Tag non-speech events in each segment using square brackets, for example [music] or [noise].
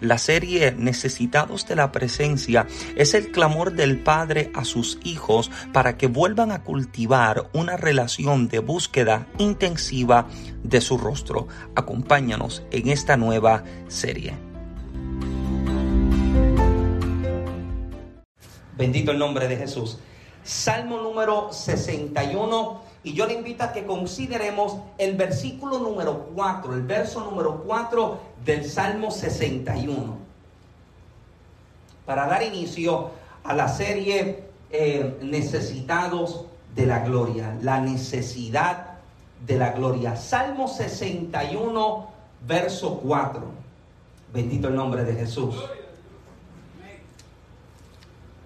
La serie Necesitados de la Presencia es el clamor del Padre a sus hijos para que vuelvan a cultivar una relación de búsqueda intensiva de su rostro. Acompáñanos en esta nueva serie. Bendito el nombre de Jesús. Salmo número 61 y yo le invito a que consideremos el versículo número 4, el verso número 4 del Salmo 61. Para dar inicio a la serie eh, Necesitados de la Gloria, la necesidad de la gloria. Salmo 61, verso 4. Bendito el nombre de Jesús.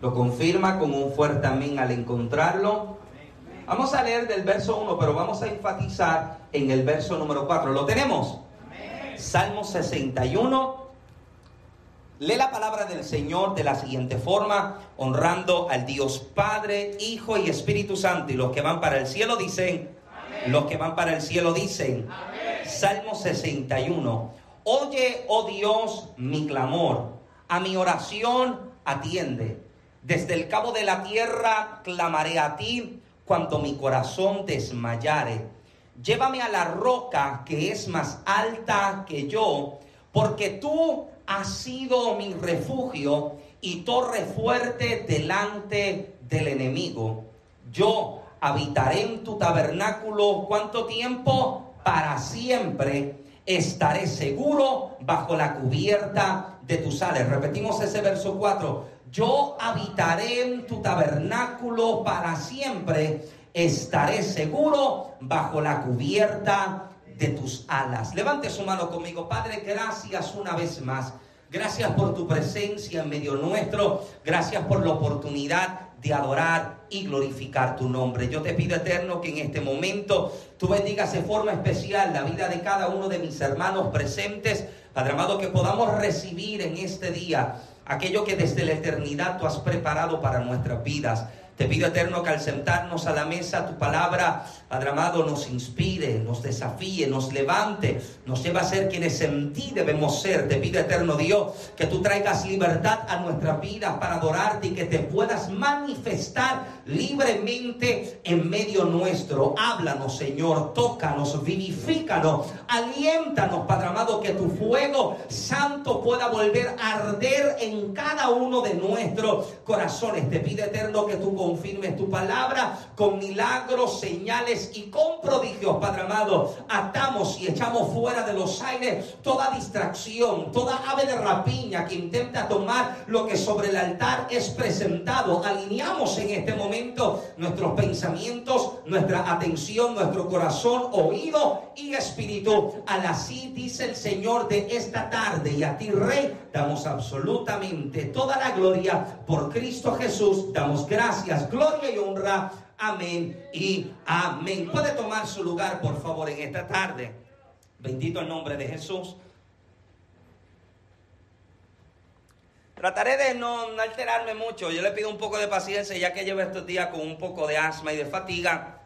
Lo confirma con un fuerte amén al encontrarlo. Vamos a leer del verso 1, pero vamos a enfatizar en el verso número 4. ¿Lo tenemos? Salmo 61. Lee la palabra del Señor de la siguiente forma, honrando al Dios Padre, Hijo y Espíritu Santo. Y los que van para el cielo dicen, los que van para el cielo dicen, Salmo 61. Oye, oh Dios, mi clamor, a mi oración atiende. Desde el cabo de la tierra clamaré a ti cuando mi corazón desmayare. Llévame a la roca que es más alta que yo, porque tú has sido mi refugio y torre fuerte delante del enemigo. Yo habitaré en tu tabernáculo cuánto tiempo? Para siempre estaré seguro bajo la cubierta de tus alas. Repetimos ese verso 4 yo habitaré en tu tabernáculo para siempre, estaré seguro bajo la cubierta de tus alas. Levante su mano conmigo, Padre, gracias una vez más. Gracias por tu presencia en medio nuestro. Gracias por la oportunidad de adorar y glorificar tu nombre. Yo te pido eterno que en este momento tú bendigas de forma especial la vida de cada uno de mis hermanos presentes. Padre amado, que podamos recibir en este día aquello que desde la eternidad tú has preparado para nuestras vidas. Te pido eterno que al sentarnos a la mesa tu palabra, Padre amado, nos inspire, nos desafíe, nos levante, nos lleva a ser quienes en ti debemos ser. Te pido eterno Dios que tú traigas libertad a nuestra vida para adorarte y que te puedas manifestar libremente en medio nuestro. Háblanos, Señor, tócanos, vivifícanos, aliéntanos, Padre amado, que tu fuego santo pueda volver a arder en cada uno de nuestros corazones. Te pido eterno que tú confirmes tu palabra con milagros, señales y con prodigios, Padre amado. Atamos y echamos fuera de los aires toda distracción, toda ave de rapiña que intenta tomar lo que sobre el altar es presentado. Alineamos en este momento nuestros pensamientos, nuestra atención, nuestro corazón, oído y espíritu. Al así dice el Señor de esta tarde. Y a ti, Rey, damos absolutamente toda la gloria por Cristo Jesús. Damos gracias, gloria y honra. Amén y amén. Puede tomar su lugar, por favor, en esta tarde. Bendito el nombre de Jesús. Trataré de no, alterarme mucho. Yo le pido un poco de paciencia ya que llevo estos días con un poco de asma y de fatiga.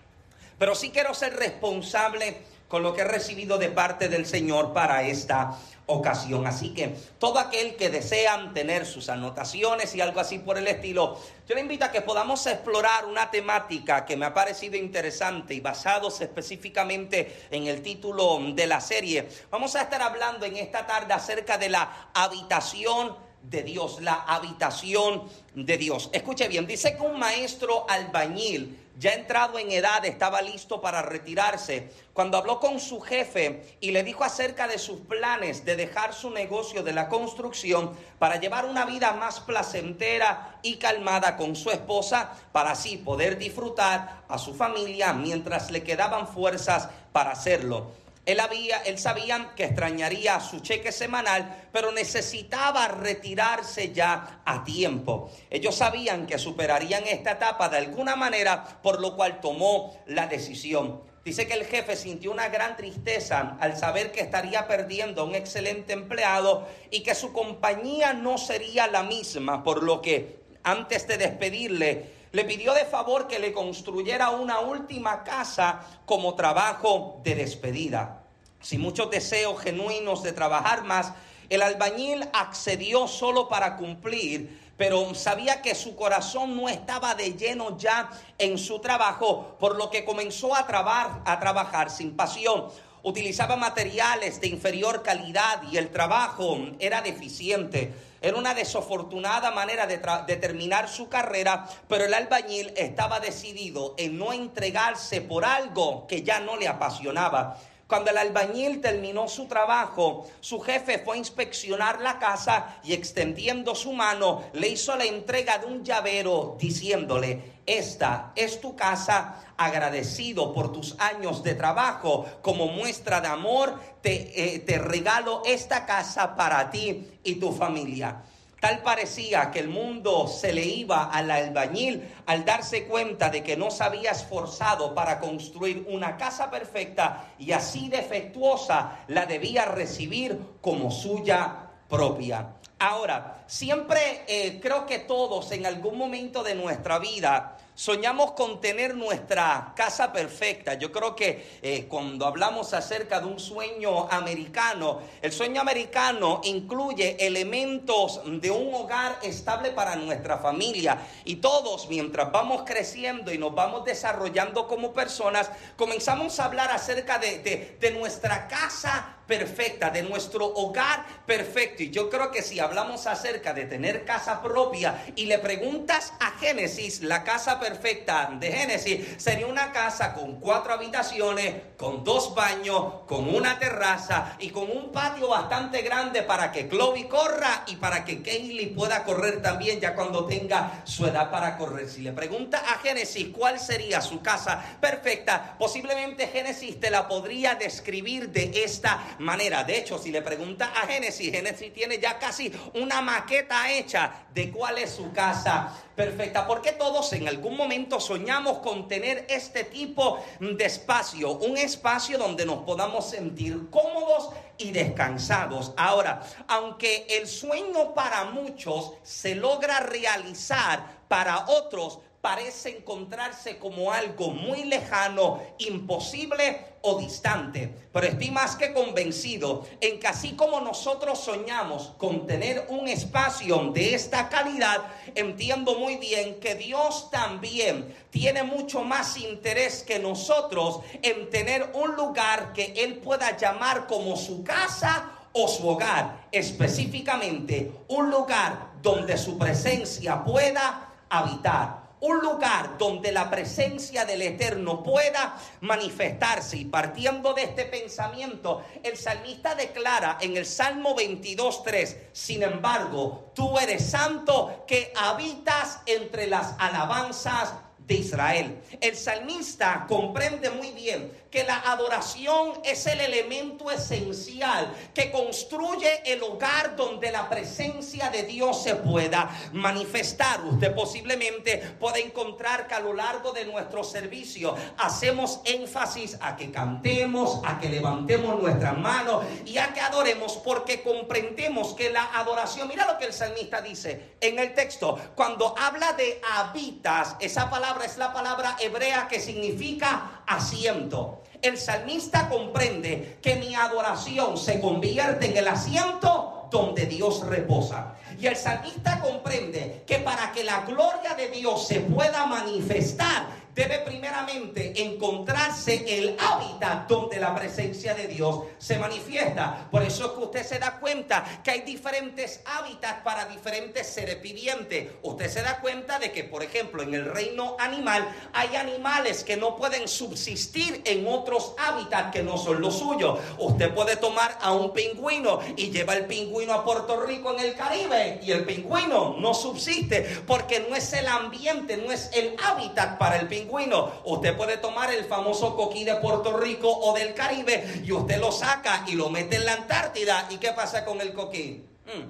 Pero sí quiero ser responsable con lo que he recibido de parte del Señor para esta ocasión. Así que todo aquel que desean tener sus anotaciones y algo así por el estilo, yo le invito a que podamos explorar una temática que me ha parecido interesante y basados específicamente en el título de la serie. Vamos a estar hablando en esta tarde acerca de la habitación de Dios, la habitación de Dios. Escuche bien, dice que un maestro albañil, ya entrado en edad, estaba listo para retirarse, cuando habló con su jefe y le dijo acerca de sus planes de dejar su negocio de la construcción para llevar una vida más placentera y calmada con su esposa, para así poder disfrutar a su familia mientras le quedaban fuerzas para hacerlo. Él, había, él sabía que extrañaría su cheque semanal, pero necesitaba retirarse ya a tiempo. Ellos sabían que superarían esta etapa de alguna manera, por lo cual tomó la decisión. Dice que el jefe sintió una gran tristeza al saber que estaría perdiendo a un excelente empleado y que su compañía no sería la misma, por lo que antes de despedirle, le pidió de favor que le construyera una última casa como trabajo de despedida. Sin muchos deseos genuinos de trabajar más, el albañil accedió solo para cumplir, pero sabía que su corazón no estaba de lleno ya en su trabajo, por lo que comenzó a, trabar, a trabajar sin pasión. Utilizaba materiales de inferior calidad y el trabajo era deficiente. Era una desafortunada manera de, terminar su carrera, pero el albañil estaba decidido en no entregarse por algo que ya no le apasionaba. Cuando el albañil terminó su trabajo, su jefe fue a inspeccionar la casa y extendiendo su mano le hizo la entrega de un llavero diciéndole, esta es tu casa, agradecido por tus años de trabajo, como muestra de amor, te, eh, te regalo esta casa para ti y tu familia. Tal parecía que el mundo se le iba al albañil al darse cuenta de que no se había esforzado para construir una casa perfecta y así defectuosa la debía recibir como suya propia. Ahora, siempre eh, creo que todos en algún momento de nuestra vida Soñamos con tener nuestra casa perfecta. Yo creo que eh, cuando hablamos acerca de un sueño americano, el sueño americano incluye elementos de un hogar estable para nuestra familia. Y todos, mientras vamos creciendo y nos vamos desarrollando como personas, comenzamos a hablar acerca de, de nuestra casa perfecta, de nuestro hogar perfecto. Y yo creo que si hablamos acerca de tener casa propia y le preguntas a Génesis, la casa perfecta de Génesis sería una casa con cuatro habitaciones, con dos baños, con una terraza y con un patio bastante grande para que Chloe corra y para que Kaylee pueda correr también ya cuando tenga su edad para correr. Si le pregunta a Génesis cuál sería su casa perfecta, posiblemente Génesis te la podría describir de esta manera. De hecho, si le pregunta a Génesis, Génesis tiene ya casi una maqueta hecha de cuál es su casa perfecta. Porque todos en algún momento soñamos con tener este tipo de espacio, un espacio donde nos podamos sentir cómodos y descansados. Ahora, aunque el sueño para muchos se logra realizar, para otros parece encontrarse como algo muy lejano, imposible o distante. Pero estoy más que convencido en que así como nosotros soñamos con tener un espacio de esta calidad, entiendo muy bien que Dios también tiene mucho más interés que nosotros en tener un lugar que Él pueda llamar como su casa o su hogar, específicamente un lugar donde su presencia pueda habitar un lugar donde la presencia del Eterno pueda manifestarse. Y partiendo de este pensamiento, el salmista declara en el Salmo 22.3, sin embargo, tú eres santo que habitas entre las alabanzas de Israel. El salmista comprende muy bien que la adoración es el elemento esencial que construye el hogar donde la presencia de Dios se pueda manifestar. Usted posiblemente puede encontrar que a lo largo de nuestro servicio hacemos énfasis a que cantemos, a que levantemos nuestras manos y a que adoremos porque comprendemos que la adoración, mira lo que el salmista dice en el texto, cuando habla de habitas, esa palabra es la palabra hebrea que significa asiento. El salmista comprende que mi adoración se convierte en el asiento donde Dios reposa. Y el salmista comprende que para que la gloria de Dios se pueda manifestar, debe primeramente encontrarse el hábitat donde la presencia de Dios se manifiesta. Por eso es que usted se da cuenta que hay diferentes hábitats para diferentes seres vivientes. Usted se da cuenta de que, por ejemplo, en el reino animal hay animales que no pueden subsistir en otro otros hábitats que no son los suyos. Usted puede tomar a un pingüino y lleva el pingüino a Puerto Rico en el Caribe y el pingüino no subsiste porque no es el ambiente, no es el hábitat para el pingüino. Usted puede tomar el famoso coquí de Puerto Rico o del Caribe y usted lo saca y lo mete en la Antártida. ¿Y qué pasa con el coquí? Hmm.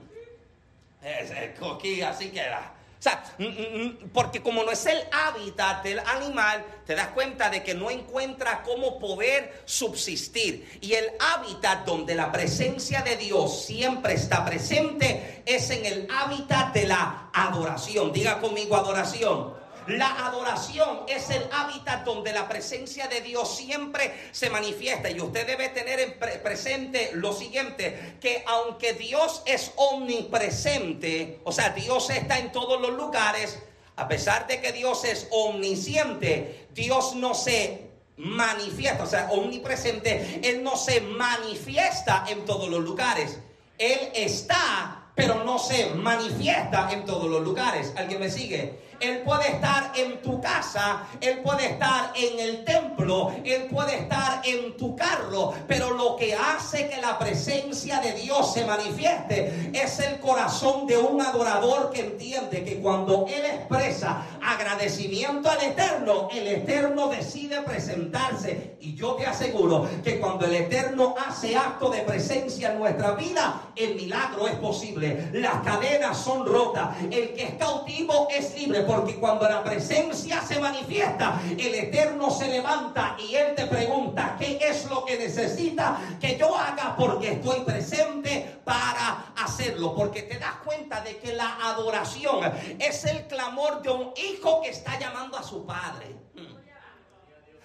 Ese coquí así queda. O sea, mm, mm, mm, porque como no es el hábitat del animal, te das cuenta de que no encuentra cómo poder subsistir. Y el hábitat donde la presencia de Dios siempre está presente es en el hábitat de la adoración. Diga conmigo adoración. La adoración es el hábitat donde la presencia de Dios siempre se manifiesta. Y usted debe tener en presente lo siguiente, que aunque Dios es omnipresente, o sea, Dios está en todos los lugares, a pesar de que Dios es omnisciente, Dios no se manifiesta, o sea, omnipresente, Él no se manifiesta en todos los lugares. Él está, pero no se manifiesta en todos los lugares. ¿Alguien me sigue? Él puede estar en tu casa, Él puede estar en el templo, Él puede estar en tu carro, pero lo que hace que la presencia de Dios se manifieste es el corazón de un adorador que entiende que cuando Él expresa agradecimiento al Eterno, el Eterno decide presentarse. Y yo te aseguro que cuando el Eterno hace acto de presencia en nuestra vida, el milagro es posible. Las cadenas son rotas. El que es cautivo es libre porque cuando la presencia se manifiesta, el Eterno se levanta y Él te pregunta, ¿qué es lo que necesita que yo haga? Porque estoy presente para hacerlo. Porque te das cuenta de que la adoración es el clamor de un hijo que está llamando a su padre.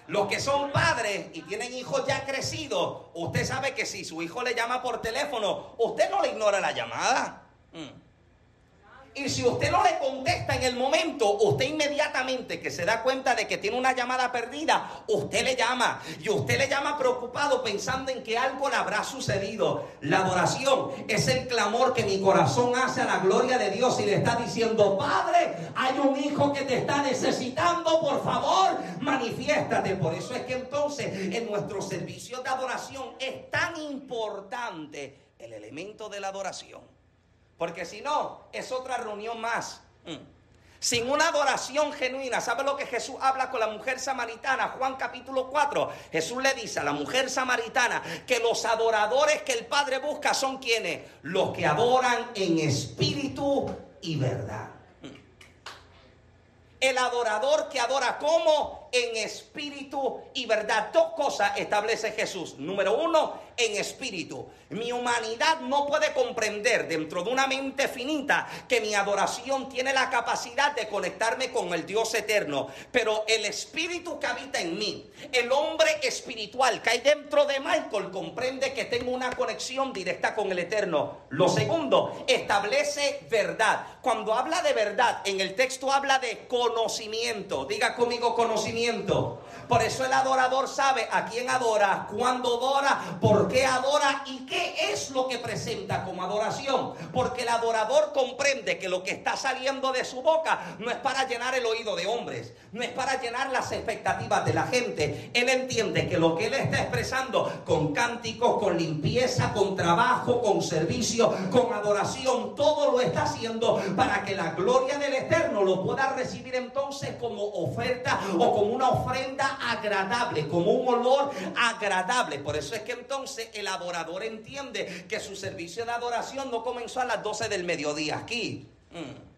Los que son padres y tienen hijos ya crecidos, usted sabe que si su hijo le llama por teléfono, usted no le ignora la llamada. Mm. Y si usted no le contesta en el momento, usted inmediatamente que se da cuenta de que tiene una llamada perdida, usted le llama. Y usted le llama preocupado pensando en que algo le habrá sucedido. La adoración es el clamor que mi corazón hace a la gloria de Dios y le está diciendo, Padre, hay un hijo que te está necesitando, por favor, manifiéstate. Por eso es que entonces en nuestro servicio de adoración es tan importante el elemento de la adoración. Porque si no, es otra reunión más. Mm. Sin una adoración genuina, ¿sabe lo que Jesús habla con la mujer samaritana? Juan capítulo 4. Jesús le dice a la mujer samaritana que los adoradores que el Padre busca son quienes? Los que adoran en espíritu y verdad. Mm. El adorador que adora como en espíritu y verdad. Dos cosas establece Jesús. Número uno, en espíritu. Mi humanidad no puede comprender dentro de una mente finita que mi adoración tiene la capacidad de conectarme con el Dios eterno. Pero el espíritu que habita en mí, el hombre espiritual que hay dentro de Michael, comprende que tengo una conexión directa con el eterno. Lo segundo, establece verdad. Cuando habla de verdad, en el texto habla de conocimiento. Diga conmigo conocimiento por eso el adorador sabe a quién adora, cuándo adora, por qué adora y qué es lo que presenta como adoración. Porque el adorador comprende que lo que está saliendo de su boca no es para llenar el oído de hombres, no es para llenar las expectativas de la gente. Él entiende que lo que él está expresando con cánticos, con limpieza, con trabajo, con servicio, con adoración, todo lo está haciendo para que la gloria del Eterno lo pueda recibir entonces como oferta o como una ofrenda agradable, como un olor agradable. Por eso es que entonces el adorador entiende que su servicio de adoración no comenzó a las 12 del mediodía aquí. Mm.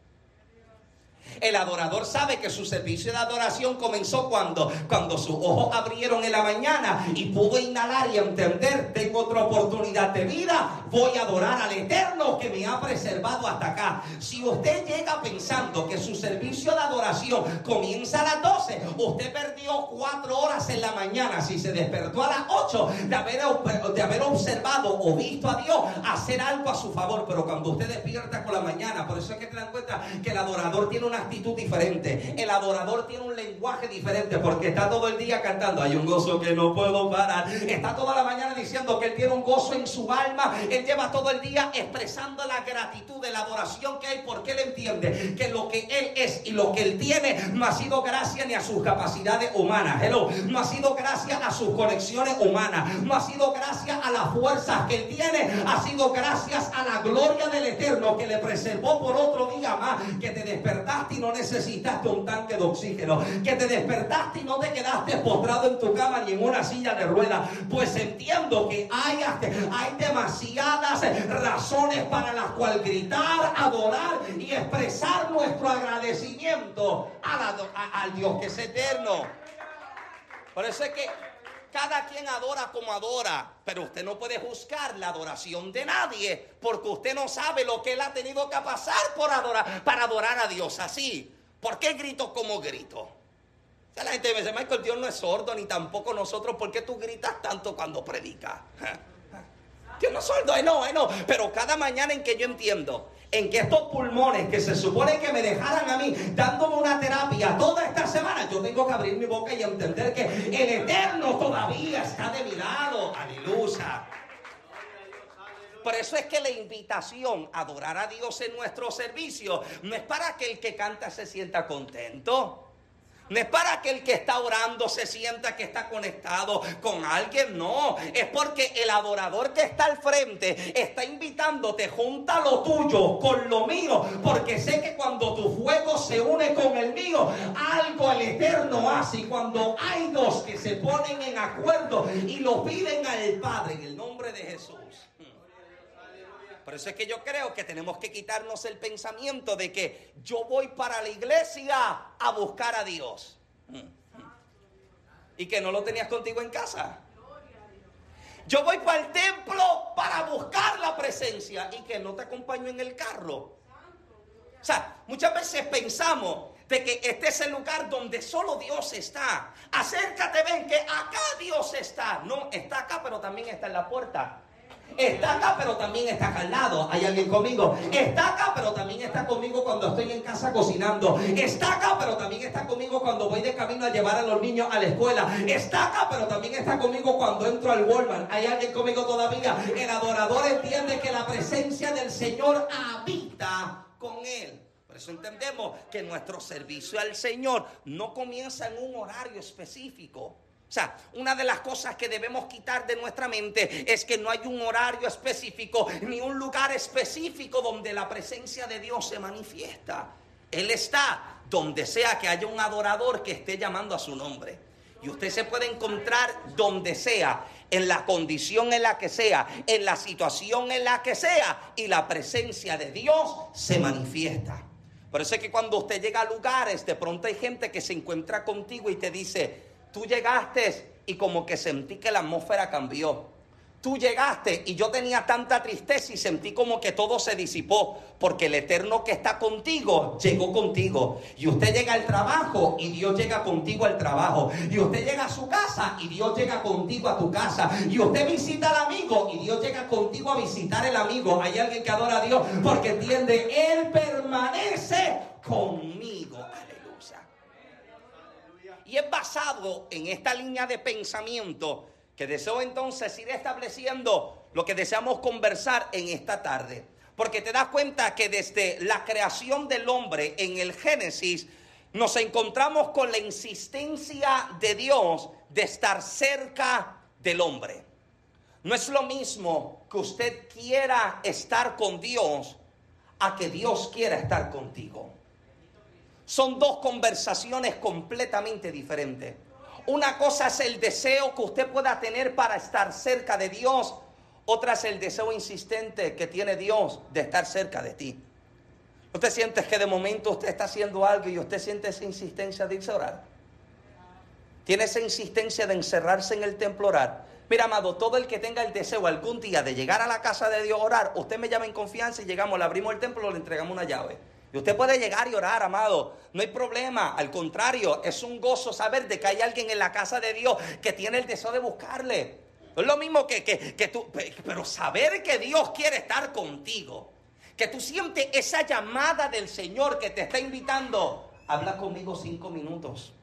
El adorador sabe que su servicio de adoración comenzó cuando, cuando sus ojos abrieron en la mañana y pudo inhalar y entender, tengo otra oportunidad de vida, voy a adorar al Eterno que me ha preservado hasta acá. Si usted llega pensando que su servicio de adoración comienza a las 12, usted perdió cuatro horas en la mañana si se despertó a las 8 de haber, de haber observado o visto a Dios hacer algo a su favor. Pero cuando usted despierta con la mañana, por eso es que te dan cuenta que el adorador tiene una actitud diferente. El adorador tiene un lenguaje diferente porque está todo el día cantando. Hay un gozo que no puedo parar. Está toda la mañana diciendo que él tiene un gozo en su alma. Lleva todo el día expresando la gratitud de la adoración que hay porque él entiende que lo que él es y lo que él tiene no ha sido gracias ni a sus capacidades humanas. Hello. No ha sido gracias a sus conexiones humanas. No ha sido gracias a las fuerzas que él tiene. Ha sido gracias a la gloria del Eterno que le preservó por otro día más. Que te despertaste y no necesitaste un tanque de oxígeno. Que te despertaste y no te quedaste postrado en tu cama ni en una silla de ruedas. Pues entiendo que hay, hay razones para las cuales gritar, adorar y expresar nuestro agradecimiento al Dios que es eterno. Por eso es que cada quien adora como adora, pero usted no puede juzgar la adoración de nadie, porque usted no sabe lo que él ha tenido que pasar por adorar, para adorar a Dios así. ¿Por qué grito como grito? la gente me dice, Michael, Dios no es sordo, ni tampoco nosotros, ¿por qué tú gritas tanto cuando predicas? [laughs] Dios no sordo, no, no, pero cada mañana en que yo entiendo en que estos pulmones que se supone que me dejaran a mí dándome una terapia toda esta semana, yo tengo que abrir mi boca y entender que el Eterno todavía está de mi lado. Aleluya. Por eso es que la invitación a adorar a Dios en nuestro servicio no es para que el que canta se sienta contento. No es para que el que está orando se sienta que está conectado con alguien, no. Es porque el adorador que está al frente está invitándote, junta lo tuyo con lo mío, porque sé que cuando tu fuego se une con el mío, algo el Eterno hace. Y cuando hay dos que se ponen en acuerdo y lo piden al Padre en el nombre de Jesús. Por eso es que yo creo que tenemos que quitarnos el pensamiento de que yo voy para la iglesia a buscar a Dios. Y que no lo tenías contigo en casa. Yo voy para el templo para buscar la presencia y que no te acompaño en el carro. O sea, muchas veces pensamos de que este es el lugar donde solo Dios está. Acércate, ven que acá Dios está. No, está acá, pero también está en la puerta. Está acá, pero también está acá al lado. ¿Hay alguien conmigo? Está acá, pero también está conmigo cuando estoy en casa cocinando. Está acá, pero también está conmigo cuando voy de camino a llevar a los niños a la escuela. Está acá, pero también está conmigo cuando entro al Walmart. ¿Hay alguien conmigo todavía? El adorador entiende que la presencia del Señor habita con él. Por eso entendemos que nuestro servicio al Señor no comienza en un horario específico. O sea, una de las cosas que debemos quitar de nuestra mente es que no hay un horario específico ni un lugar específico donde la presencia de Dios se manifiesta. Él está donde sea que haya un adorador que esté llamando a su nombre. Y usted se puede encontrar donde sea, en la condición en la que sea, en la situación en la que sea, y la presencia de Dios se manifiesta. Por eso es que cuando usted llega a lugares, de pronto hay gente que se encuentra contigo y te dice, Tú llegaste y como que sentí que la atmósfera cambió. Tú llegaste y yo tenía tanta tristeza y sentí como que todo se disipó, porque el eterno que está contigo llegó contigo. Y usted llega al trabajo y Dios llega contigo al trabajo. Y usted llega a su casa y Dios llega contigo a tu casa. Y usted visita al amigo y Dios llega contigo a visitar el amigo. Hay alguien que adora a Dios porque entiende, Él permanece conmigo. Y es basado en esta línea de pensamiento que deseo entonces ir estableciendo lo que deseamos conversar en esta tarde. Porque te das cuenta que desde la creación del hombre en el Génesis nos encontramos con la insistencia de Dios de estar cerca del hombre. No es lo mismo que usted quiera estar con Dios a que Dios quiera estar contigo. Son dos conversaciones completamente diferentes. Una cosa es el deseo que usted pueda tener para estar cerca de Dios. Otra es el deseo insistente que tiene Dios de estar cerca de ti. ¿Usted siente que de momento usted está haciendo algo y usted siente esa insistencia de irse a orar? Tiene esa insistencia de encerrarse en el templo orar. Mira, amado, todo el que tenga el deseo algún día de llegar a la casa de Dios a orar, usted me llama en confianza y llegamos, le abrimos el templo, le entregamos una llave. Y usted puede llegar y orar, amado. No hay problema. Al contrario, es un gozo saber de que hay alguien en la casa de Dios que tiene el deseo de buscarle. Es lo mismo que, que, que tú, pero saber que Dios quiere estar contigo que tú sientes esa llamada del Señor que te está invitando, habla conmigo cinco minutos.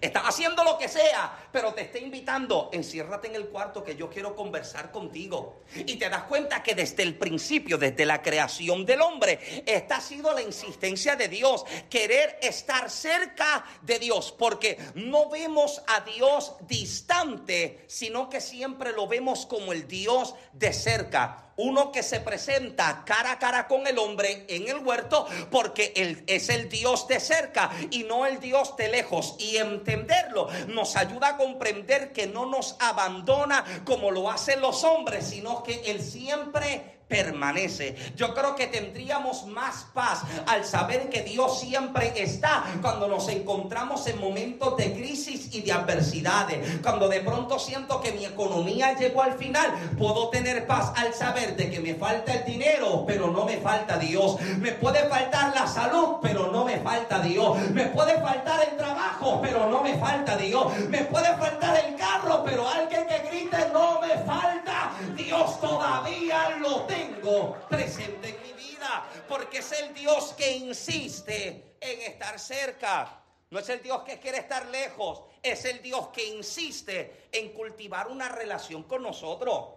Estás haciendo lo que sea, pero te está invitando, enciérrate en el cuarto que yo quiero conversar contigo. Y te das cuenta que desde el principio, desde la creación del hombre, esta ha sido la insistencia de Dios, querer estar cerca de Dios, porque no vemos a Dios distante, sino que siempre lo vemos como el Dios de cerca uno que se presenta cara a cara con el hombre en el huerto porque él es el Dios de cerca y no el Dios de lejos. Y entenderlo nos ayuda a comprender que no nos abandona como lo hacen los hombres, sino que Él siempre permanece. Yo creo que tendríamos más paz al saber que Dios siempre está cuando nos encontramos en momentos de crisis y de adversidades. Cuando de pronto siento que mi economía llegó al final, puedo tener paz al saber de que me falta el dinero, pero no me falta Dios. Me puede faltar la salud, pero no me falta Dios. Me puede faltar el trabajo, pero no me falta Dios. Me puede faltar el carro, pero alguien que grite no me falta. Dios todavía lo tiene tengo presente en mi vida, porque es el Dios que insiste en estar cerca. No es el Dios que quiere estar lejos, es el Dios que insiste en cultivar una relación con nosotros.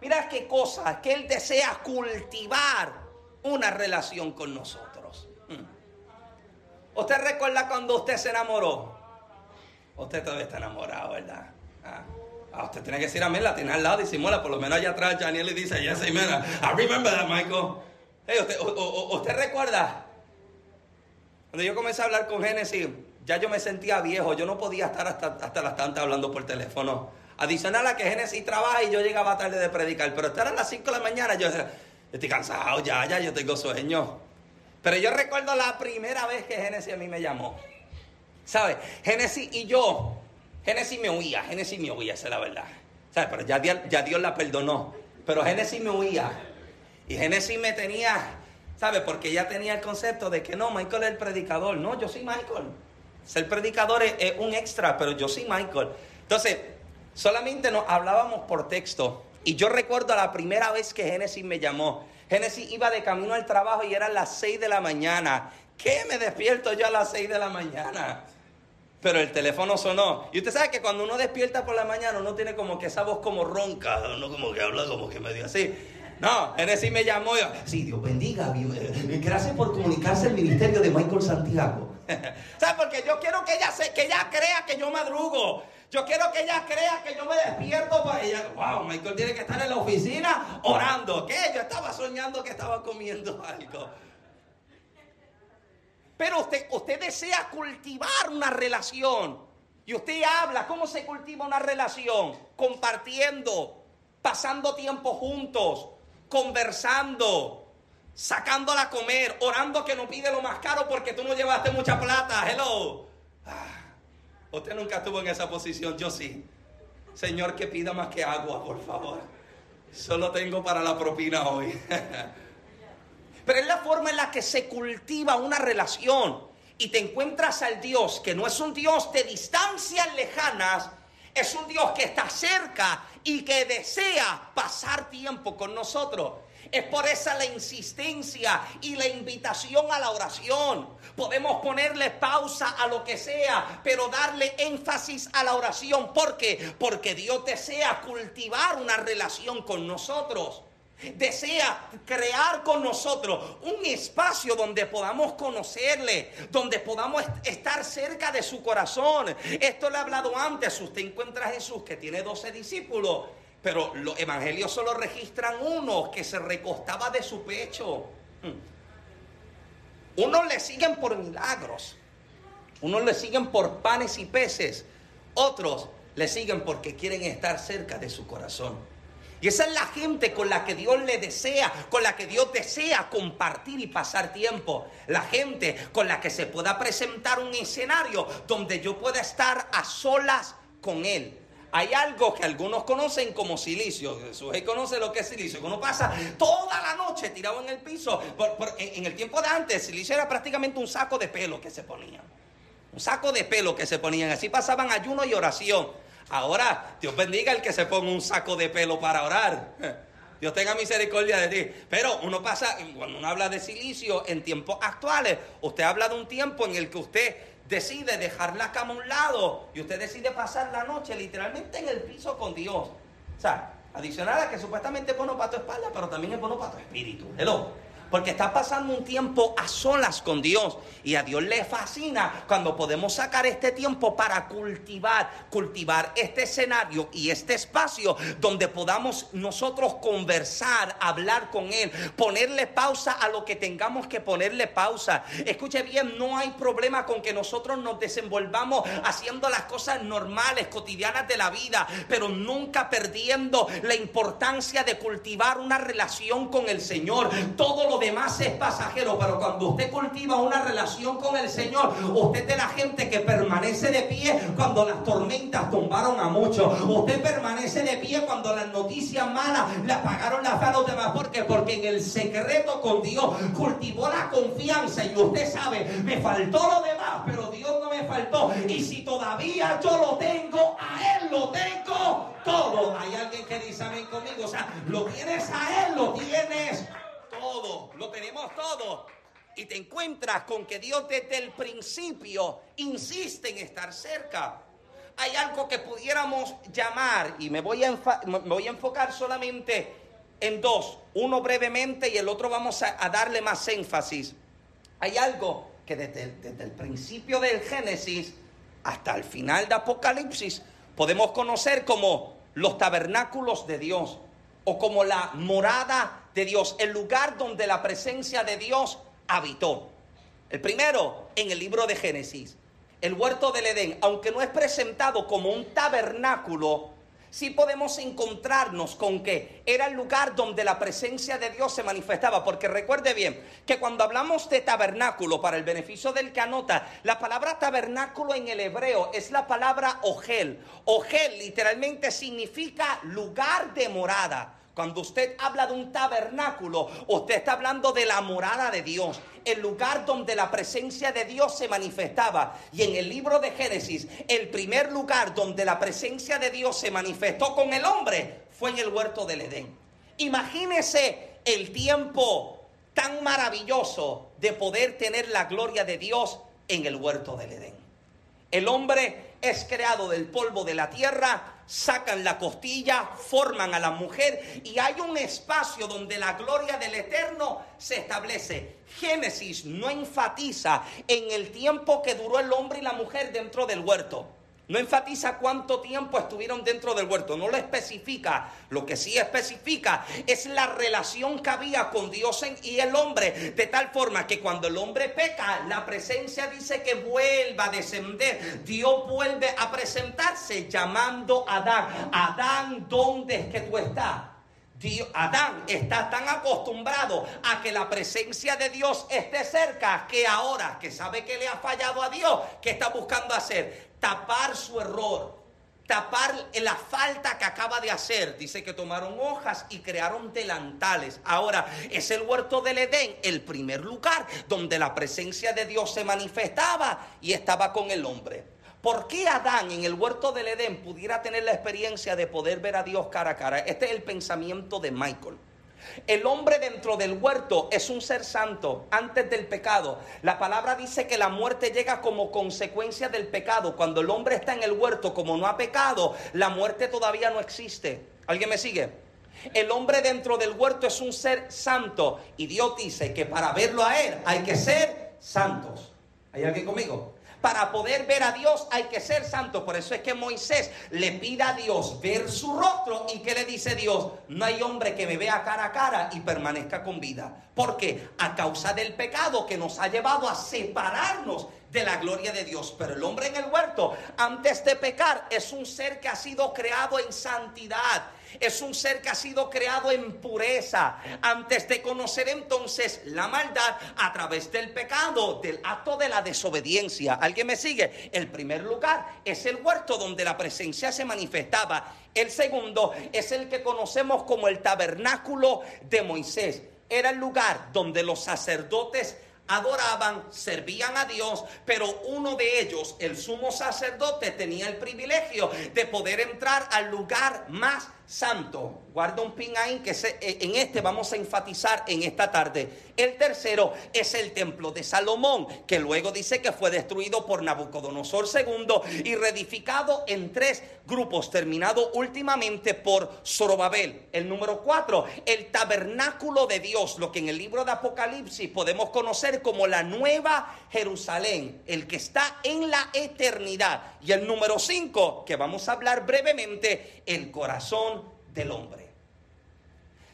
Mira qué cosa, que Él desea cultivar una relación con nosotros. Hmm. ¿Usted recuerda cuando usted se enamoró? Usted todavía está enamorado, ¿verdad? Ah. Ah, usted tiene que decir amén, la tiene al lado, disimula, por lo menos allá atrás, Daniel le dice, yes, amen. I remember that, Michael. Usted, usted recuerda, cuando yo comencé a hablar con Génesis, ya yo me sentía viejo, yo no podía estar hasta, hasta las tantas hablando por teléfono. Adicional a que Génesis trabaja y yo llegaba tarde de predicar, pero estar a las 5 de la mañana, yo estoy cansado, ya, ya, yo tengo sueño. Pero yo recuerdo la primera vez que Génesis a mí me llamó. ¿Sabe? Génesis y yo Génesis me huía, Génesis me huía, esa es la verdad. ¿Sabes? Pero ya, Dios la perdonó. Pero Génesis me huía. Y Génesis me tenía, ¿sabes? Porque ella tenía el concepto de que no, Michael es el predicador. No, yo soy Michael. Ser predicador es, un extra, pero yo soy Michael. Entonces, solamente nos hablábamos por texto. Y yo recuerdo la primera vez que Génesis me llamó. Génesis iba de camino al trabajo y eran las 6 de la mañana. ¿Qué me despierto yo a las 6 de la mañana? Pero el teléfono sonó. Y usted sabe que cuando uno despierta por la mañana, uno tiene como que esa voz como ronca, uno como que habla como que medio así. No, Genesis me llamó y yo, sí, Dios bendiga. [laughs] Gracias por comunicarse el ministerio de Michael Santiago. [laughs] ¿Sabes? Porque yo quiero que ella, se, que ella crea que yo madrugo. Yo quiero que ella crea que yo me despierto para ella. Wow, Michael tiene que estar en la oficina orando. ¿Qué? Yo estaba soñando que estaba comiendo [laughs] algo. Pero usted, usted desea cultivar una relación. Y usted habla, ¿cómo se cultiva una relación? Compartiendo, pasando tiempo juntos, conversando, sacándola a comer, orando que no pide lo más caro porque tú no llevaste mucha plata. Hello. Ah, usted nunca estuvo en esa posición, yo sí. Señor, que pida más que agua, por favor. Solo tengo para la propina hoy. [laughs] Pero es la forma en la que se cultiva una relación y te encuentras al Dios que no es un Dios de distancias lejanas, es un Dios que está cerca y que desea pasar tiempo con nosotros. Es por esa la insistencia y la invitación a la oración. Podemos ponerle pausa a lo que sea, pero darle énfasis a la oración. ¿Por qué? Porque Dios desea cultivar una relación con nosotros desea crear con nosotros un espacio donde podamos conocerle, donde podamos estar cerca de su corazón. Esto le he hablado antes. Usted encuentra a Jesús que tiene 12 discípulos, pero los evangelios solo registran uno que se recostaba de su pecho. Hmm. Unos le siguen por milagros, unos le siguen por panes y peces, otros le siguen porque quieren estar cerca de su corazón. Y esa es la gente con la que Dios le desea, con la que Dios desea compartir y pasar tiempo. La gente con la que se pueda presentar un escenario donde yo pueda estar a solas con Él. Hay algo que algunos conocen como silicio. Jesús conoce lo que es silicio. Uno pasa toda la noche tirado en el piso. en, el tiempo de antes, silicio era prácticamente un saco de pelo que se ponían. Un saco de pelo que se ponían. Así pasaban ayuno y oración. Ahora, Dios bendiga el que se ponga un saco de pelo para orar. [laughs] Dios tenga misericordia de ti. Pero uno pasa, cuando uno habla de silicio en tiempos actuales, usted habla de un tiempo en el que usted decide dejar la cama a un lado y usted decide pasar la noche literalmente en el piso con Dios. O sea, adicional a que supuestamente es bueno para tu espalda, pero también es bueno para tu espíritu. Hello. Porque está pasando un tiempo a solas con Dios. Y a Dios le fascina cuando podemos sacar este tiempo para cultivar, cultivar este escenario y este espacio donde podamos nosotros conversar, hablar con Él, ponerle pausa a lo que tengamos que ponerle pausa. Escuche bien, no hay problema con que nosotros nos desenvolvamos haciendo las cosas normales, cotidianas de la vida, pero nunca perdiendo la importancia de cultivar una relación con el Señor. Todo lo demás es pasajero, pero cuando usted cultiva una relación con el Señor, usted es la gente que permanece de pie cuando las tormentas tumbaron a muchos. Usted permanece de pie cuando las noticias malas le apagaron la fe a los demás. ¿Por qué? Porque en el secreto con Dios cultivó la confianza y usted sabe, me faltó lo demás, pero Dios no me faltó. Y si todavía yo lo tengo, a Él lo tengo todo. Hay alguien que dice amén conmigo. O sea, lo tienes a Él, lo tienes todo, lo tenemos todo. Y te encuentras con que Dios desde el principio insiste en estar cerca. Hay algo que pudiéramos llamar, y me voy a, me voy a enfocar solamente en dos, uno brevemente y el otro vamos a, darle más énfasis. Hay algo que desde desde el principio del Génesis hasta el final de Apocalipsis podemos conocer como los tabernáculos de Dios o como la morada de Dios, el lugar donde la presencia de Dios habitó. El primero, en el libro de Génesis, el huerto del Edén, aunque no es presentado como un tabernáculo, sí podemos encontrarnos con que era el lugar donde la presencia de Dios se manifestaba. Porque recuerde bien que cuando hablamos de tabernáculo, para el beneficio del que anota, la palabra tabernáculo en el hebreo es la palabra ogel. Ogel literalmente significa lugar de morada. Cuando usted habla de un tabernáculo, usted está hablando de la morada de Dios, el lugar donde la presencia de Dios se manifestaba. Y en el libro de Génesis, el primer lugar donde la presencia de Dios se manifestó con el hombre fue en el huerto del Edén. Imagínese el tiempo tan maravilloso de poder tener la gloria de Dios en el huerto del Edén. El hombre es creado del polvo de la tierra, sacan la costilla, forman a la mujer y hay un espacio donde la gloria del Eterno se establece. Génesis no enfatiza en el tiempo que duró el hombre y la mujer dentro del huerto. No enfatiza cuánto tiempo estuvieron dentro del huerto, no lo especifica. Lo que sí especifica es la relación que había con Dios y el hombre, de tal forma que cuando el hombre peca, la presencia dice que vuelva a descender. Dios vuelve a presentarse llamando a Adán. Adán, ¿dónde es que tú estás? Adán está tan acostumbrado a que la presencia de Dios esté cerca que ahora que sabe que le ha fallado a Dios, ¿qué está buscando hacer? Tapar su error, tapar la falta que acaba de hacer. Dice que tomaron hojas y crearon delantales. Ahora, es el huerto del Edén, el primer lugar donde la presencia de Dios se manifestaba y estaba con el hombre. ¿Por qué Adán en el huerto del Edén pudiera tener la experiencia de poder ver a Dios cara a cara? Este es el pensamiento de Michael. El hombre dentro del huerto es un ser santo antes del pecado. La palabra dice que la muerte llega como consecuencia del pecado. Cuando el hombre está en el huerto, como no ha pecado, la muerte todavía no existe. ¿Alguien me sigue? El hombre dentro del huerto es un ser santo. Y Dios dice que para verlo a él hay que ser santos. ¿Hay alguien conmigo? Para poder ver a Dios hay que ser santo. Por eso es que Moisés le pide a Dios ver su rostro. ¿Y que le dice Dios? No hay hombre que me vea cara a cara y permanezca con vida. Porque a causa del pecado que nos ha llevado a separarnos de la gloria de Dios. Pero el hombre en el huerto, antes de pecar, es un ser que ha sido creado en santidad. Es un ser que ha sido creado en pureza. Antes de conocer entonces la maldad a través del pecado, del acto de la desobediencia. ¿Alguien me sigue? El primer lugar es el huerto donde la presencia se manifestaba. El segundo es el que conocemos como el tabernáculo de Moisés. Era el lugar donde los sacerdotes adoraban, servían a Dios, pero uno de ellos, el sumo sacerdote, tenía el privilegio de poder entrar al lugar más santo. Guarda un pin ahí que eh, en este vamos a enfatizar en esta tarde. El tercero es el templo de Salomón, que luego dice que fue destruido por Nabucodonosor II y reedificado en tres grupos, terminado últimamente por Zorobabel. El número cuatro, el tabernáculo de Dios, lo que en el libro de Apocalipsis podemos conocer como la nueva Jerusalén, el que está en la eternidad. Y el número cinco, que vamos a hablar brevemente, el corazón del hombre.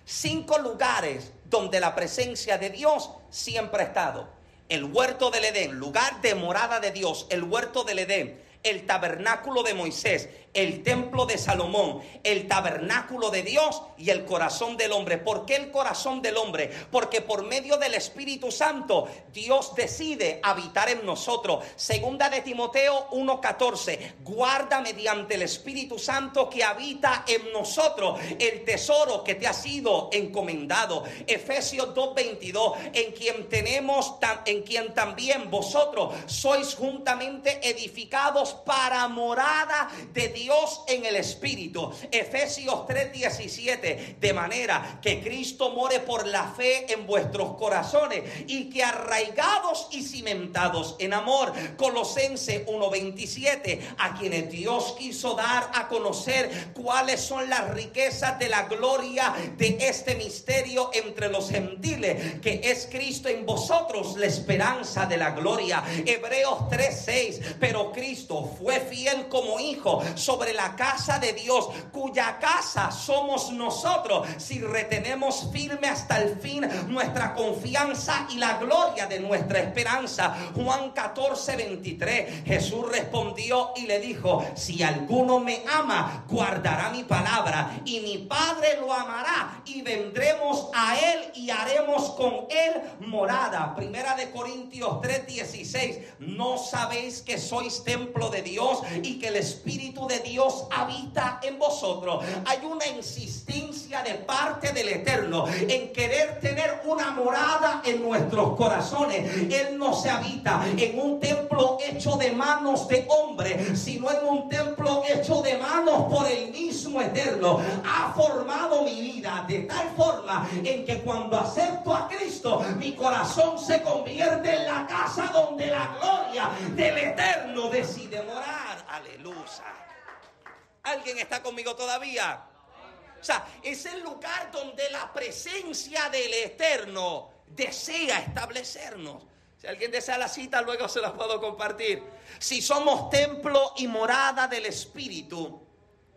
Cinco lugares donde la presencia de Dios siempre ha estado. El huerto del Edén, lugar de morada de Dios, el huerto del Edén, el tabernáculo de Moisés, el templo de Salomón, el tabernáculo de Dios y el corazón del hombre. ¿Por qué el corazón del hombre? Porque por medio del Espíritu Santo Dios decide habitar en nosotros. Segunda de Timoteo 1:14. Guarda mediante el Espíritu Santo que habita en nosotros el tesoro que te ha sido encomendado. Efesios 2:22. En quien tenemos en quien también vosotros sois juntamente edificados para morada de Dios Dios en el Espíritu. Efesios 3:17. De manera que Cristo more por la fe en vuestros corazones y que arraigados y cimentados en amor. Colosense 1:27. A quienes Dios quiso dar a conocer cuáles son las riquezas de la gloria de este misterio entre los gentiles, que es Cristo en vosotros, la esperanza de la gloria. Hebreos 3:6. Pero Cristo fue fiel como hijo sobre la casa de Dios, cuya casa somos nosotros, si retenemos firme hasta el fin nuestra confianza y la gloria de nuestra esperanza. Juan 14, 23. Jesús respondió y le dijo, si alguno me ama, guardará mi palabra y mi Padre lo amará y vendremos a él y haremos con él morada. Primera de Corintios 3, 16. No sabéis que sois templo de Dios y que el Espíritu de Dios habita en vosotros. Hay una insistencia de parte del Eterno en querer tener una morada en nuestros corazones. Él no se habita en un templo hecho de manos de hombre, sino en un templo hecho de manos por el mismo Eterno. Ha formado mi vida de tal forma en que cuando acepto a Cristo, mi corazón se convierte en la casa donde la gloria del Eterno decide morar. Aleluya. ¿Alguien está conmigo todavía? O sea, es el lugar donde la presencia del Eterno desea establecernos. Si alguien desea la cita, luego se la puedo compartir. Si somos templo y morada del Espíritu,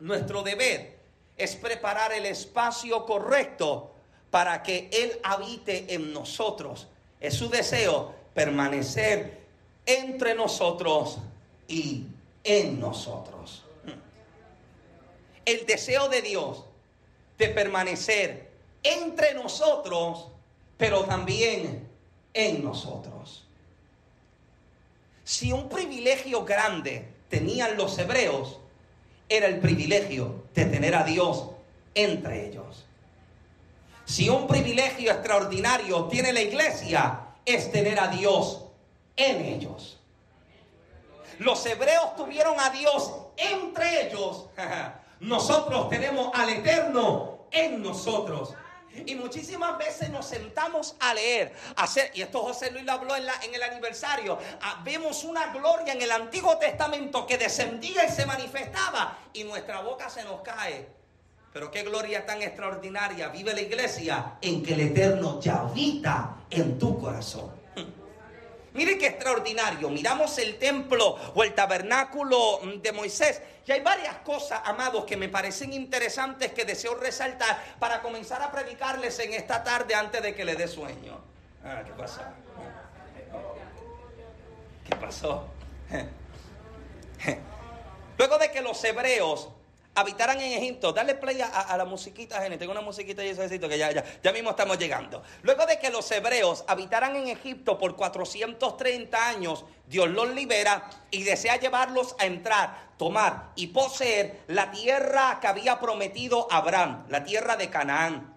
nuestro deber es preparar el espacio correcto para que Él habite en nosotros. Es su deseo permanecer entre nosotros y en nosotros el deseo de Dios de permanecer entre nosotros, pero también en nosotros. Si un privilegio grande tenían los hebreos, era el privilegio de tener a Dios entre ellos. Si un privilegio extraordinario tiene la iglesia, es tener a Dios en ellos. Los hebreos tuvieron a Dios entre ellos [laughs] Nosotros tenemos al Eterno en nosotros. Y muchísimas veces nos sentamos a leer, a hacer, y esto José Luis lo habló en, el aniversario, ah, vemos una gloria en el Antiguo Testamento que descendía y se manifestaba y nuestra boca se nos cae. Pero qué gloria tan extraordinaria vive la iglesia en que el Eterno ya habita en tu corazón. Mire qué extraordinario. Miramos el templo o el tabernáculo de Moisés. Y hay varias cosas, amados, que me parecen interesantes que deseo resaltar para comenzar a predicarles en esta tarde antes de que le dé sueño. Ah, ¿qué pasó? ¿Qué pasó? [laughs] Luego de que los hebreos habitaran en Egipto. Dale play a, la musiquita, gente. Tengo una musiquita y necesito que ya, ya, ya mismo estamos llegando. Luego de que los hebreos habitaran en Egipto por 430 años, Dios los libera y desea llevarlos a entrar, tomar y poseer la tierra que había prometido Abraham, la tierra de Canaán.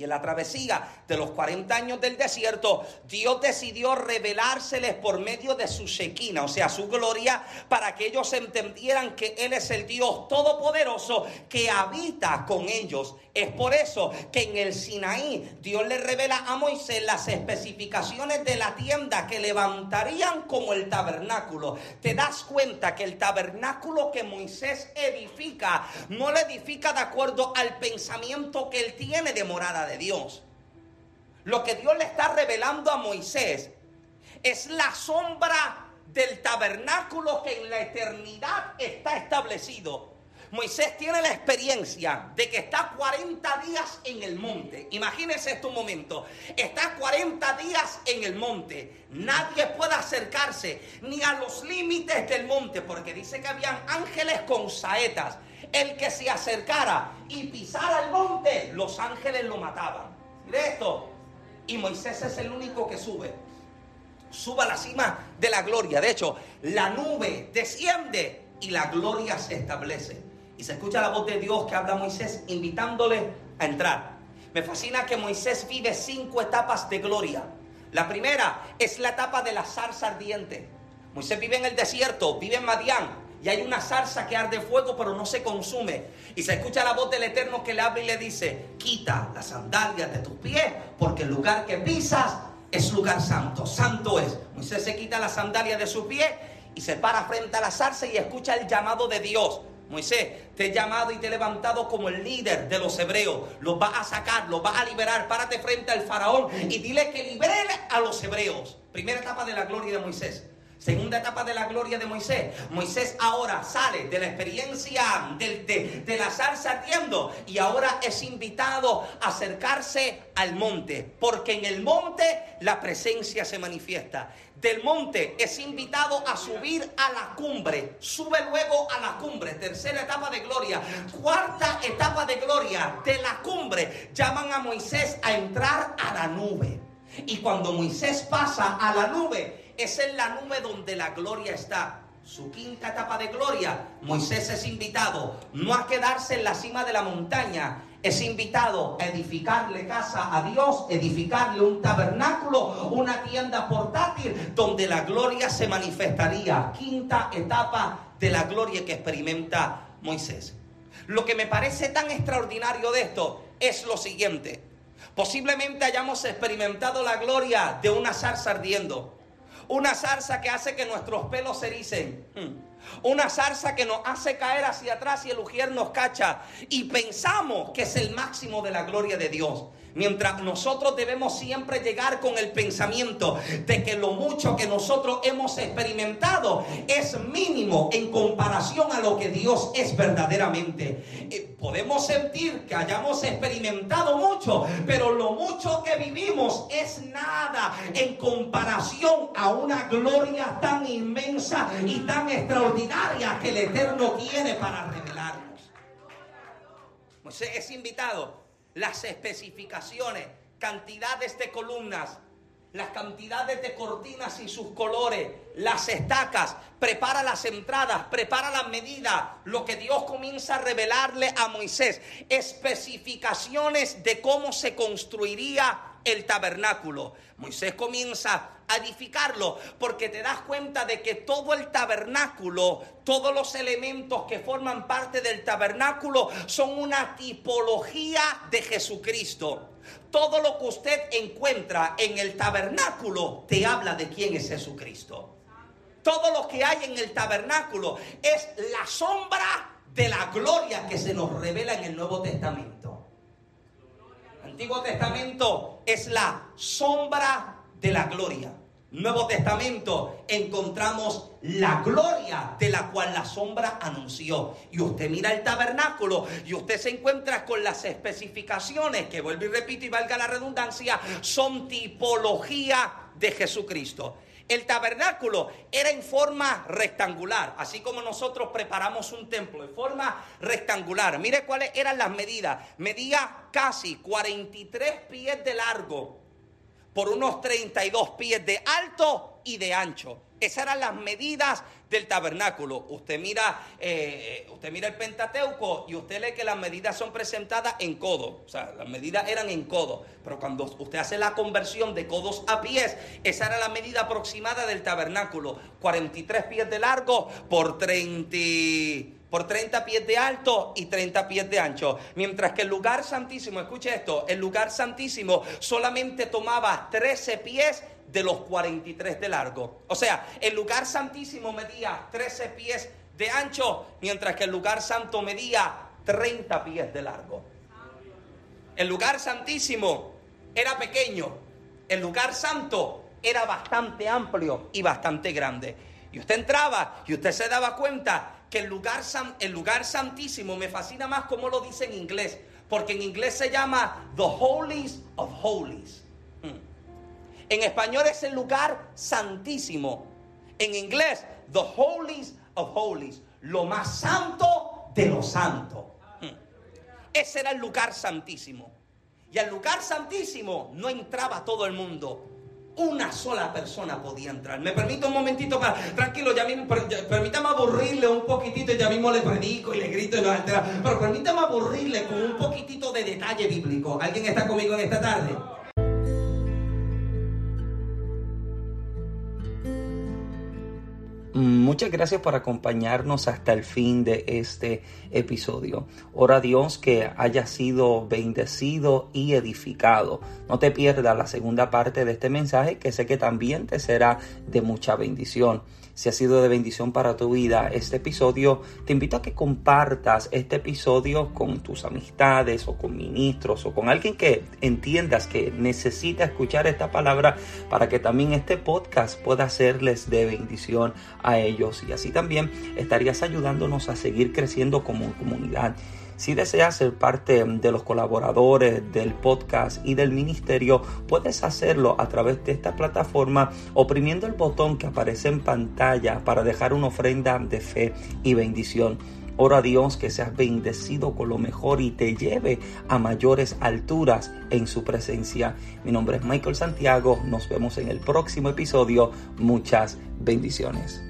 Y en la travesía de los 40 años del desierto, Dios decidió revelárseles por medio de su Shekinah, o sea, su gloria, para que ellos entendieran que Él es el Dios todopoderoso que habita con ellos. Es por eso que en el Sinaí Dios le revela a Moisés las especificaciones de la tienda que levantarían como el tabernáculo. Te das cuenta que el tabernáculo que Moisés edifica no le edifica de acuerdo al pensamiento que él tiene de morada de Dios. Lo que Dios le está revelando a Moisés es la sombra del tabernáculo que en la eternidad está establecido. Moisés tiene la experiencia de que está 40 días en el monte. Imagínense este momento. Está 40 días en el monte. Nadie puede acercarse ni a los límites del monte porque dice que habían ángeles con saetas. El que se acercara y pisara el monte, los ángeles lo mataban. Mire esto. Y Moisés es el único que sube. Sube a la cima de la gloria. De hecho, la nube desciende y la gloria se establece y se escucha la voz de Dios que habla a Moisés invitándole a entrar. Me fascina que Moisés vive cinco etapas de gloria. La primera es la etapa de la zarza ardiente. Moisés vive en el desierto, vive en Madián, y hay una zarza que arde fuego pero no se consume. Y se escucha la voz del Eterno que le habla y le dice, quita las sandalias de tus pies porque el lugar que pisas es lugar santo, santo es. Moisés se quita las sandalias de su pie y se para frente a la zarza y escucha el llamado de Dios. Moisés, te he llamado y te he levantado como el líder de los hebreos. Los vas a sacar, los vas a liberar. Párate frente al faraón y dile que libere a los hebreos. Primera etapa de la gloria de Moisés. Segunda etapa de la gloria de Moisés. Moisés ahora sale de la experiencia de, de, la zarza ardiendo y ahora es invitado a acercarse al monte, porque en el monte la presencia se manifiesta. Del monte es invitado a subir a la cumbre, sube luego a la cumbre, tercera etapa de gloria, cuarta etapa de gloria de la cumbre, llaman a Moisés a entrar a la nube. Y cuando Moisés pasa a la nube, es en la nube donde la gloria está. Su quinta etapa de gloria, Moisés es invitado no a quedarse en la cima de la montaña, es invitado a edificarle casa a Dios, edificarle un tabernáculo, una tienda portátil donde la gloria se manifestaría. Quinta etapa de la gloria que experimenta Moisés. Lo que me parece tan extraordinario de esto es lo siguiente. Posiblemente hayamos experimentado la gloria de una zarza ardiendo. Una zarza que hace que nuestros pelos se ericen. Una zarza que nos hace caer hacia atrás y el ujier nos cacha. Y pensamos que es el máximo de la gloria de Dios. Mientras nosotros debemos siempre llegar con el pensamiento de que lo mucho que nosotros hemos experimentado es mínimo en comparación a lo que Dios es verdaderamente. Eh, podemos sentir que hayamos experimentado mucho, pero lo mucho que vivimos es nada en comparación a una gloria tan inmensa y tan extraordinaria que el Eterno tiene para revelarnos. Moisés es invitado las especificaciones, cantidades de columnas, las cantidades de cortinas y sus colores, las estacas, prepara las entradas, prepara las medidas, lo que Dios comienza a revelarle a Moisés, especificaciones de cómo se construiría el tabernáculo. Moisés comienza a edificarlo porque te das cuenta de que todo el tabernáculo, todos los elementos que forman parte del tabernáculo son una tipología de Jesucristo. Todo lo que usted encuentra en el tabernáculo te habla de quién es Jesucristo. Todo lo que hay en el tabernáculo es la sombra de la gloria que se nos revela en el Nuevo Testamento. Antiguo Testamento es la sombra de la gloria. Nuevo Testamento encontramos la gloria de la cual la sombra anunció. Y usted mira el tabernáculo y usted se encuentra con las especificaciones que vuelvo y repito y valga la redundancia, son tipología de Jesucristo. El tabernáculo era en forma rectangular, así como nosotros preparamos un templo en forma rectangular. Mire cuáles eran las medidas. Medía casi 43 pies de largo por unos 32 pies de alto y de ancho. Esas eran las medidas del tabernáculo. Usted mira, eh, usted mira el Pentateuco y usted lee que las medidas son presentadas en codo. O sea, las medidas eran en codo. Pero cuando usted hace la conversión de codos a pies, esa era la medida aproximada del tabernáculo. 43 pies de largo por 30 por 30 pies de alto y 30 pies de ancho. Mientras que el lugar santísimo, escuche esto, el lugar santísimo solamente tomaba 13 pies de los 43 de largo. O sea, el lugar santísimo medía 13 pies de ancho, mientras que el lugar santo medía 30 pies de largo. El lugar santísimo era pequeño, el lugar santo era bastante amplio y bastante grande. Y usted entraba y usted se daba cuenta que el lugar, el lugar santísimo me fascina más como lo dice en inglés, porque en inglés se llama The Holies of Holies. Hmm. En español es el lugar santísimo. En inglés, The Holies of Holies, lo más santo de lo santo. Hmm. Ese era el lugar santísimo. Y al lugar santísimo no entraba todo el mundo una sola persona podía entrar. Me permito un momentito para, tranquilo, ya mismo, permítame aburrirle un poquitito y ya mismo le predico y le grito y lo altera. Pero permítame aburrirle con un poquitito de detalle bíblico. ¿Alguien está conmigo en esta tarde? Muchas gracias por acompañarnos hasta el fin de este episodio. Ora a Dios que haya sido bendecido y edificado. No te pierdas la segunda parte de este mensaje que sé que también te será de mucha bendición si ha sido de bendición para tu vida este episodio, te invito a que compartas este episodio con tus amistades o con ministros o con alguien que entiendas que necesita escuchar esta palabra para que también este podcast pueda serles de bendición a ellos y así también estarías ayudándonos a seguir creciendo como comunidad. Si deseas ser parte de los colaboradores del podcast y del ministerio, puedes hacerlo a través de esta plataforma oprimiendo el botón que aparece en pantalla para dejar una ofrenda de fe y bendición. Oro a Dios que seas bendecido con lo mejor y te lleve a mayores alturas en su presencia. Mi nombre es Michael Santiago. Nos vemos en el próximo episodio. Muchas bendiciones.